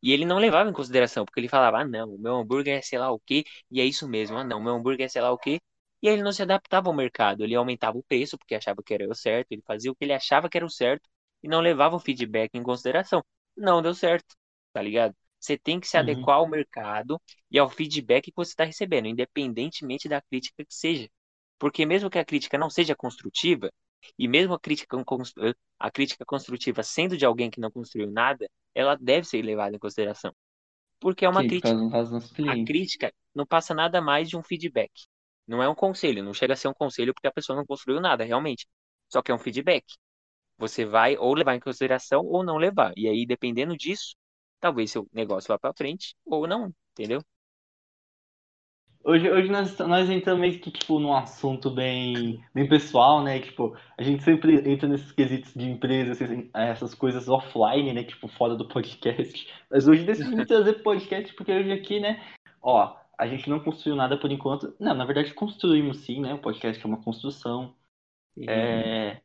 E ele não levava em consideração, porque ele falava: Ah, não, o meu hambúrguer é sei lá o quê, e é isso mesmo. Ah, não, o meu hambúrguer é sei lá o quê. E aí ele não se adaptava ao mercado, ele aumentava o preço porque achava que era o certo, ele fazia o que ele achava que era o certo e não levava o feedback em consideração. Não deu certo, tá ligado? Você tem que se Uhum. adequar ao mercado e ao feedback que você está recebendo, independentemente da crítica que seja. Porque mesmo que a crítica não seja construtiva, e mesmo a crítica, a crítica construtiva sendo de alguém que não construiu nada, ela deve ser levada em consideração. Porque é uma Sim, crítica. A crítica não passa nada mais de um feedback. Não é um conselho, não chega a ser um conselho porque a pessoa não construiu nada, realmente. Só que é um feedback. Você vai ou levar em consideração ou não levar. E aí, dependendo disso, talvez seu negócio vá para frente ou não, entendeu? Hoje, hoje nós, nós entramos meio que tipo, num assunto bem, bem pessoal, né? Tipo, a gente sempre entra nesses quesitos de empresa, assim, essas coisas offline, né? Tipo, fora do *laughs* podcast. Mas hoje decidi trazer podcast porque hoje aqui, né? Ó, a gente não construiu nada por enquanto. Não, na verdade construímos sim, né? O podcast é uma construção. É...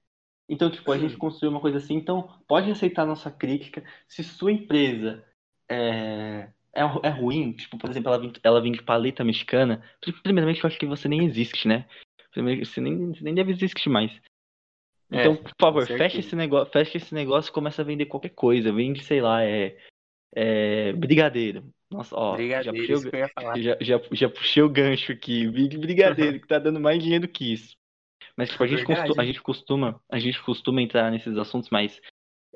Então, tipo, a gente construiu uma coisa assim. Então, pode aceitar a nossa crítica. Se sua empresa é, é, é ruim, tipo, por exemplo, ela vende, ela vende paleta mexicana. Primeiramente, eu acho que você nem existe, né? Primeiro, você nem, você nem deve existir mais. Então, É, por favor, fecha esse negócio, fecha esse negócio e começa a vender qualquer coisa. Vende, sei lá, é, é brigadeiro. Nossa, ó, já Brigadeiro, puxei, ia falar. já, já, já puxei o gancho aqui. Brigadeiro, que tá dando mais dinheiro que isso. Mas tipo, a gente, Verdade. costu- a gente costuma, a gente costuma entrar nesses assuntos mais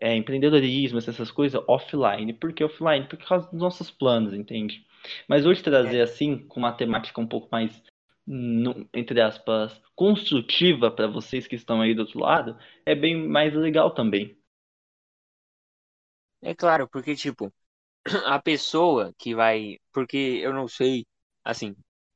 é, empreendedorismo, essas coisas offline. Por que offline? Por causa dos nossos planos, entende? Mas hoje trazer assim, com uma temática um pouco mais, entre aspas, construtiva para vocês que estão aí do outro lado, é bem mais legal também. É claro, porque, tipo, a pessoa que vai. Porque eu não sei, assim,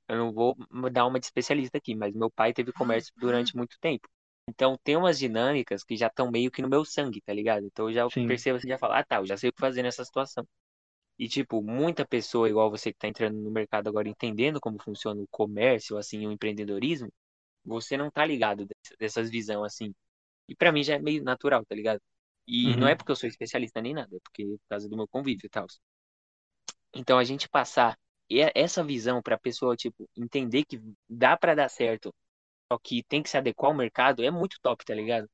eu não vou dar uma de especialista aqui, mas meu pai teve comércio durante *laughs* muito tempo. Então tem umas dinâmicas que já estão meio que no meu sangue, tá ligado? Então eu já Sim. percebo assim, já falo, ah tá, eu já sei o que fazer nessa situação. E, tipo, muita pessoa, igual você que tá entrando no mercado agora, entendendo como funciona o comércio, assim, o empreendedorismo, você não tá ligado dess- dessas visões, assim. E pra mim já é meio natural, tá ligado? E não é Uhum. porque eu sou especialista nem nada, é porque é por causa do meu convívio e tal. Então a gente passar e- essa visão pra pessoa, tipo, entender que dá pra dar certo, só que tem que se adequar ao mercado, é muito top, tá ligado?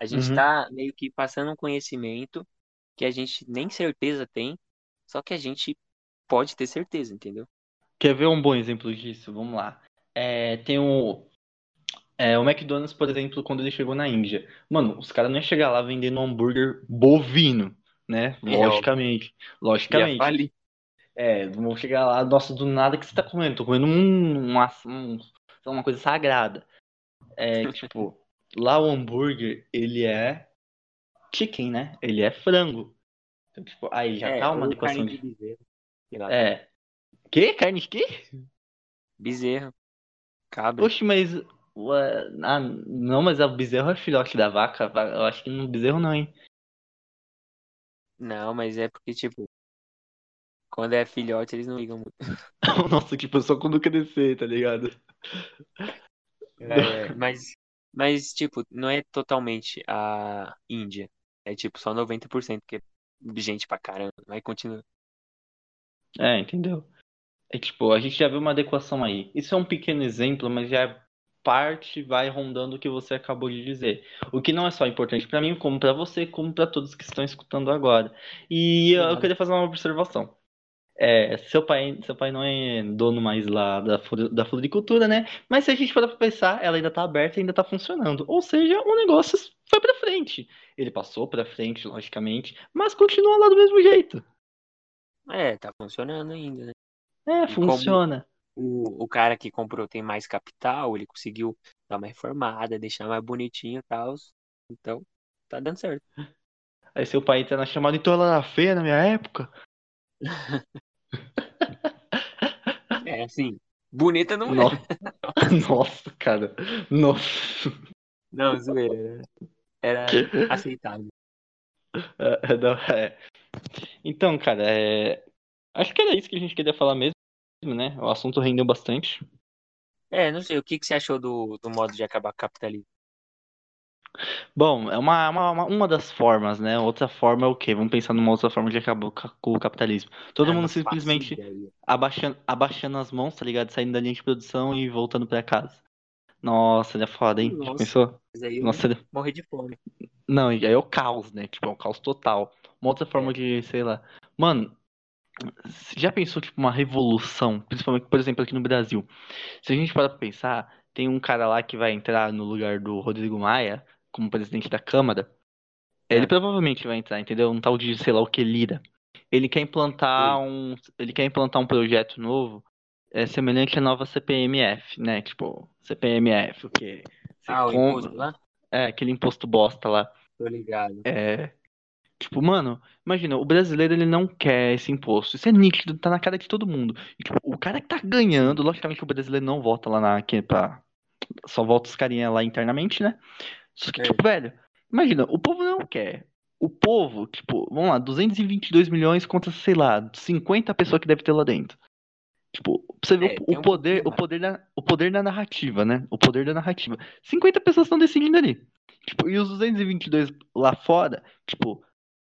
A gente Uhum. tá meio que passando um conhecimento que a gente nem certeza tem, só que a gente pode ter certeza, entendeu? Quer ver um bom exemplo disso? Vamos lá. É, tem o, é, o McDonald's, por exemplo, quando ele chegou na Índia. Mano, os caras não iam chegar lá vendendo um hambúrguer bovino, né? É, Logicamente. Logicamente. falir. É, vão chegar lá, nossa, do nada que você tá comendo? Tô comendo um, uma, um- uma coisa sagrada. É, *laughs* tipo, lá o hambúrguer, ele é chicken, né? Ele é frango. Então, tipo, aí já É, tá uma adequação carne de bezerro. É. Que? Carne de quê? bezerro, cabra. Oxe, mas... ué, ah, não, mas o bezerro é filhote da vaca. Va- Eu acho que no bezerro não, hein? Não, mas é porque, tipo, quando é filhote, eles não ligam muito. *laughs* Nossa, tipo, só quando crescer, tá ligado? É, mas, mas, tipo, não é totalmente a Índia. É, tipo, só 90% que é gente pra caramba. Mas continua. É, entendeu? É tipo, a gente já viu uma adequação aí. Isso é um pequeno exemplo, mas já é parte vai rondando o que você acabou de dizer. O que não é só importante para mim, como para você, como para todos que estão escutando agora. E eu queria fazer uma observação. É, seu pai, seu pai não é dono mais lá da, da floricultura, né? Mas se a gente for pra pensar, ela ainda tá aberta e ainda tá funcionando. Ou seja, o negócio foi pra frente. Ele passou pra frente, logicamente, mas continua lá do mesmo jeito. É, tá funcionando ainda, né? É, E funciona. O, o cara que comprou tem mais capital, ele conseguiu dar uma reformada, deixar mais bonitinho e tal. Então, tá dando certo. Aí seu pai entra na chamada, ela era feia na minha época. *laughs* É, assim, bonita não é. No- *laughs* Nossa, cara. Nossa. Não, zoeira. Era era aceitável. É, é, não, é. Então, cara, é... acho que era isso que a gente queria falar mesmo, né? O assunto rendeu bastante. É, não sei, o que que você achou do, do modo de acabar com o capitalismo? Bom, é uma, uma, uma- das formas, né? Outra forma é o quê? Vamos pensar numa outra forma de acabar ca- com o capitalismo. Todo Ah, mundo simplesmente abaixando, abaixando as mãos, tá ligado? Saindo da linha de produção e voltando pra casa. Nossa, ele é foda, hein? Já Nossa. pensou? Mas aí Nossa, ele... morri de fome. Não, e aí é o caos, né? Tipo, é o caos total. Uma outra forma É. de, sei lá. Mano, já pensou, tipo, uma revolução? Principalmente, por exemplo, aqui no Brasil. Se a gente parar pra pensar, tem um cara lá que vai entrar no lugar do Rodrigo Maia, como presidente da Câmara. Ele É. provavelmente vai entrar, entendeu? Um tal de, sei lá o que, Lira. Ele quer implantar um. Ele quer implantar um projeto novo é, semelhante à nova CPMF, né? Tipo, CPMF, o quê? Você Ah, o imposto lá? É, aquele imposto bosta lá. Tô ligado. É. Tipo, mano, imagina, o brasileiro ele não quer esse imposto. Isso é nítido, tá na cara de todo mundo. E, tipo, o cara que tá ganhando, logicamente o brasileiro não vota lá na. Que, pra, só vota os carinha lá internamente, né? Só que, É. tipo, velho, imagina, o povo não quer. O povo, tipo, vamos lá, 222 milhões contra, sei lá, 50 pessoas que deve ter lá dentro. Tipo, pra você ver É, o, o um poder, pouquinho o poder da, o poder da narrativa, né? O poder da narrativa. 50 pessoas estão decidindo ali. Tipo, e os 222 lá fora, tipo,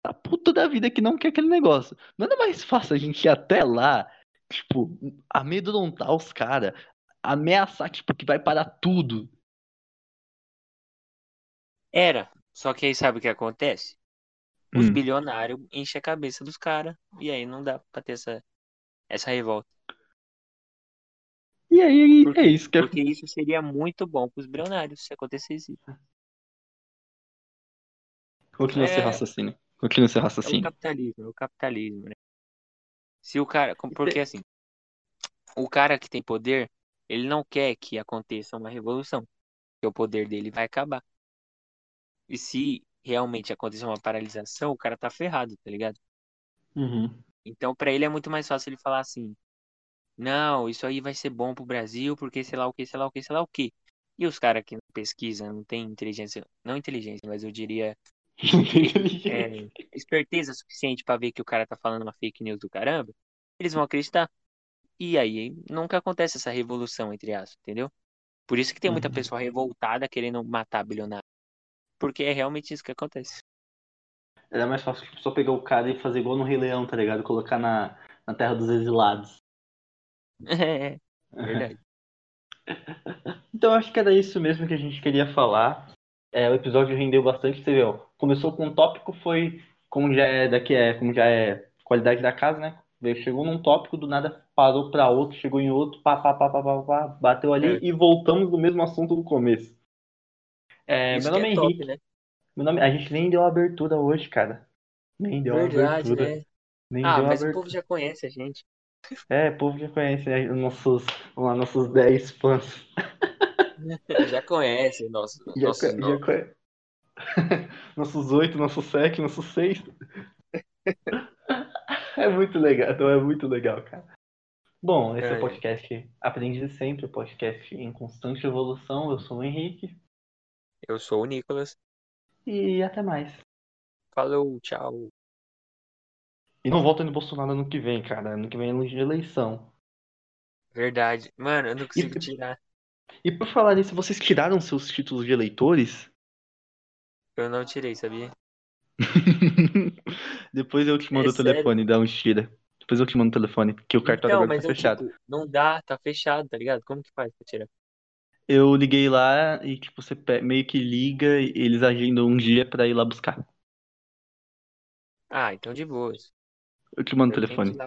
tá puto da vida que não quer aquele negócio. Nada mais fácil a gente ir até lá, tipo, amedrontar os caras, ameaçar, tipo, que vai parar tudo. Era. Só que aí sabe o que acontece? Os Hum. bilionários enchem a cabeça dos caras. E aí não dá pra ter essa, essa revolta. E aí, Por é isso que é. Porque isso seria muito bom pros bilionários se acontecesse isso. Continua seu É. raciocínio. Continua seu É o raciocínio. capitalismo, é o capitalismo, né? Se o cara. Porque assim, o cara que tem poder, ele não quer que aconteça uma revolução. Porque o poder dele vai acabar. E se realmente acontecer uma paralisação, o cara tá ferrado, tá ligado? Uhum. Então, pra ele é muito mais fácil ele falar assim: não, isso aí vai ser bom pro Brasil, porque sei lá o que, sei lá o que, sei lá o que. E os caras que não pesquisam, não tem inteligência, não inteligência, mas eu diria é, esperteza suficiente pra ver que o cara tá falando uma fake news do caramba, eles vão acreditar. E aí nunca acontece essa revolução, entre aspas, entendeu? Por isso que tem muita Uhum. pessoa revoltada querendo matar bilionário. Porque é realmente isso que acontece. Era mais fácil tipo, só pegar o cara e fazer igual no Rei Leão, tá ligado? Colocar na, na Terra dos Exilados. *laughs* É, verdade. *laughs* Então acho que era isso mesmo que a gente queria falar. É, o episódio rendeu bastante, você viu? Começou com um tópico, foi como já é daqui é, como já é qualidade da casa, né? Chegou num tópico, do nada parou pra outro, chegou em outro, pá, pá, pá, pá, pá, pá, bateu ali É. e voltamos no mesmo assunto do começo. É, meu nome é é top, Henrique. né? Meu nome, a gente nem deu abertura hoje, cara. Nem deu Verdade, abertura. né? Nem Ah, mas o abertura. povo já conhece a gente. É, o povo já conhece, né? Nossos, lá, nossos 10 fãs. *laughs* *laughs* Já conhece nosso, Já, nossos co- já conhece. *laughs* nossos 8, nossos 7, nossos 6. *laughs* É muito legal, então é muito legal, cara. Bom, esse é É, o podcast Aprende Sempre, o podcast em constante evolução. Eu sou o Henrique Eu sou o Nicolas. e até mais. Falou, tchau. E não volta no Bolsonaro ano que vem, cara. Ano que vem é ano de eleição. Verdade. Mano, eu não consigo E- tirar. E por falar nisso, vocês tiraram seus títulos de eleitores? Eu não tirei, sabia? *laughs* Depois eu te É mando o sério. telefone, dá um tira. Depois eu te mando o telefone, que o cartório Então, agora tá eu, fechado. tipo, não dá, tá fechado, tá ligado? Como que faz pra tirar? Eu liguei lá e, tipo, você meio que liga e eles agendam um dia pra ir lá buscar. Ah, então de boas. Eu te mando o telefone.